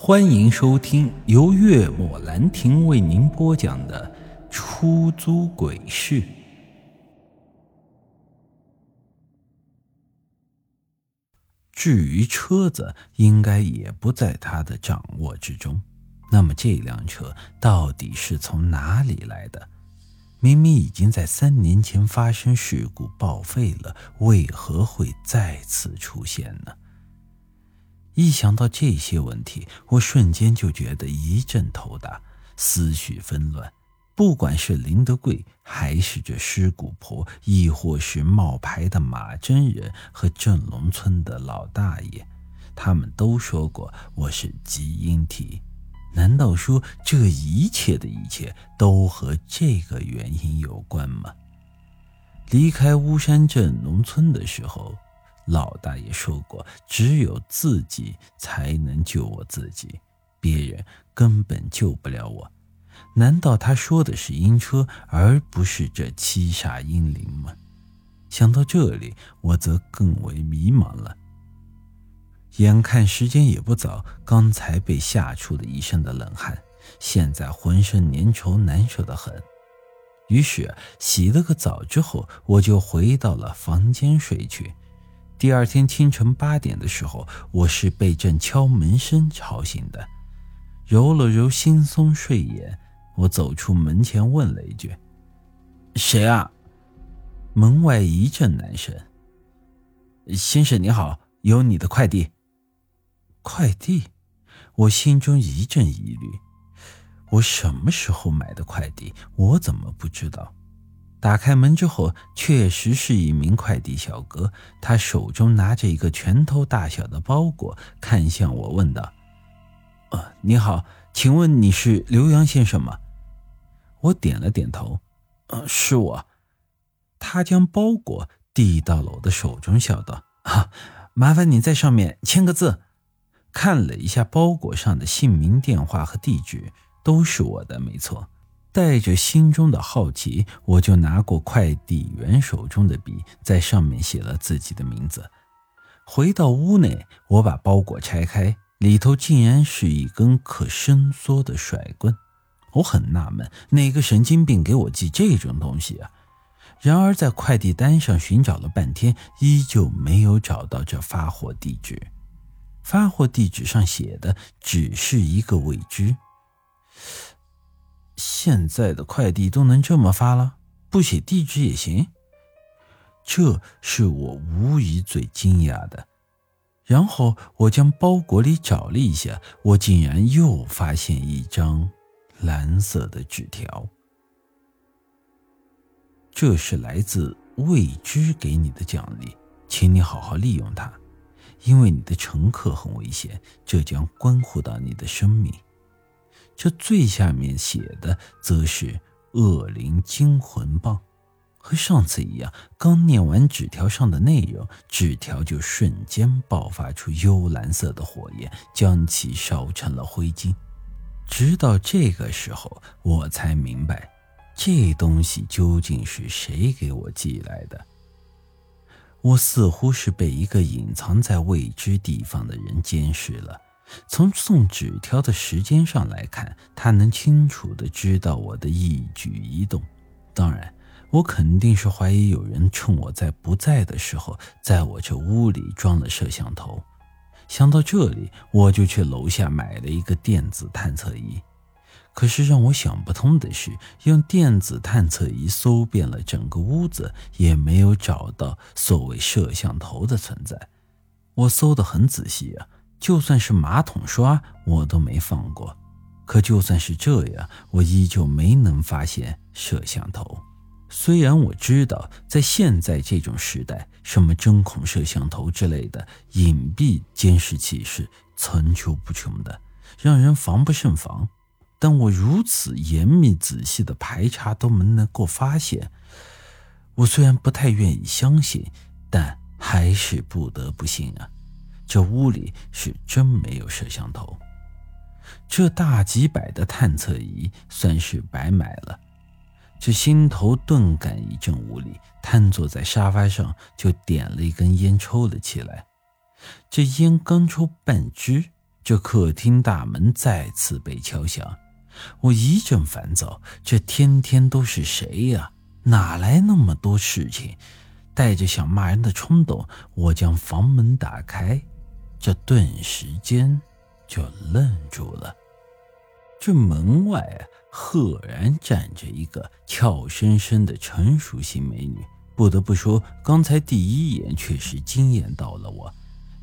欢迎收听由月末兰亭为您播讲的《出租鬼市》。至于车子，应该也不在他的掌握之中。那么这辆车到底是从哪里来的？明明已经在三年前发生事故报废了，为何会再次出现呢？一想到这些问题，我瞬间就觉得一阵头大，思绪纷乱。不管是林德贵，还是这尸骨婆，亦或是冒牌的马真人和镇龙村的老大爷，他们都说过我是基因体。难道说这一切的一切都和这个原因有关吗？离开巫山镇农村的时候。老大爷说过，只有自己才能救我自己，别人根本救不了我。难道他说的是阴车，而不是这七煞阴灵吗？想到这里，我则更为迷茫了。眼看时间也不早，刚才被吓出了一身的冷汗，现在浑身粘稠难受的很。于是洗了个澡之后，我就回到了房间睡去。第二天清晨八点的时候，我是被阵敲门声吵醒的。揉了揉惺忪睡眼，我走出门前问了一句：“谁啊？”门外一阵男声：“先生你好，有你的快递。”快递，我心中一阵疑虑。我什么时候买的快递？我怎么不知道？打开门之后，确实是一名快递小哥，他手中拿着一个拳头大小的包裹，看向我问道：“呃，你好，请问你是刘洋先生吗？”我点了点头：“呃，是我。”他将包裹递到了我的手中，笑道：“啊，麻烦你在上面签个字。”看了一下包裹上的姓名、电话和地址，都是我的，没错。带着心中的好奇，我就拿过快递员手中的笔，在上面写了自己的名字。回到屋内，我把包裹拆开，里头竟然是一根可伸缩的甩棍。我很纳闷，哪个神经病给我寄这种东西啊？然而在快递单上寻找了半天，依旧没有找到这发货地址。发货地址上写的只是一个未知。现在的快递都能这么发了，不写地址也行。这是我无疑最惊讶的。然后我将包裹里找了一下，我竟然又发现一张蓝色的纸条。这是来自未知给你的奖励，请你好好利用它，因为你的乘客很危险，这将关乎到你的生命。这最下面写的则是“恶灵惊魂棒”，和上次一样。刚念完纸条上的内容，纸条就瞬间爆发出幽蓝色的火焰，将其烧成了灰烬。直到这个时候，我才明白，这东西究竟是谁给我寄来的。我似乎是被一个隐藏在未知地方的人监视了。从送纸条的时间上来看，他能清楚地知道我的一举一动。当然，我肯定是怀疑有人趁我在不在的时候，在我这屋里装了摄像头。想到这里，我就去楼下买了一个电子探测仪。可是让我想不通的是，用电子探测仪搜遍了整个屋子，也没有找到所谓摄像头的存在。我搜得很仔细啊。就算是马桶刷，我都没放过。可就算是这样，我依旧没能发现摄像头。虽然我知道，在现在这种时代，什么针孔摄像头之类的隐蔽监视器是层出不穷的，让人防不胜防。但我如此严密仔细的排查都没能够发现。我虽然不太愿意相信，但还是不得不信啊。这屋里是真没有摄像头，这大几百的探测仪算是白买了。这心头顿感一阵无力，瘫坐在沙发上就点了一根烟抽了起来。这烟刚抽半支，这客厅大门再次被敲响，我一阵烦躁。这天天都是谁呀？哪来那么多事情？带着想骂人的冲动，我将房门打开，这顿时间就愣住了。这门外，赫然站着一个俏生生的成熟型美女。不得不说，刚才第一眼确实惊艳到了我，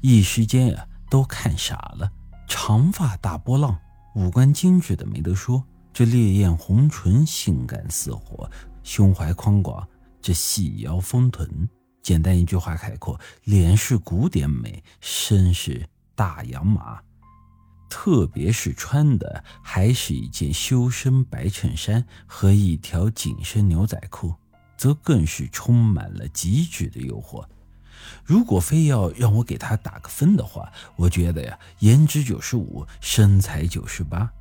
一时间啊都看傻了。长发大波浪，五官精致的没得说，这烈焰红唇，性感似火，胸怀宽广，这细腰丰臀，简单一句话概括：脸是古典美，身是大洋马。特别是穿的还是一件修身白衬衫和一条紧身牛仔裤，则更是充满了极致的诱惑。如果非要让我给他打个分的话，我觉得呀，颜值九十五，身材九十八。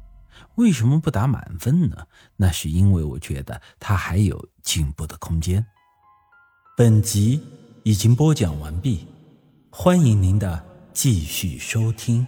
为什么不打满分呢？那是因为我觉得他还有进步的空间。本集已经播讲完毕，欢迎您的继续收听。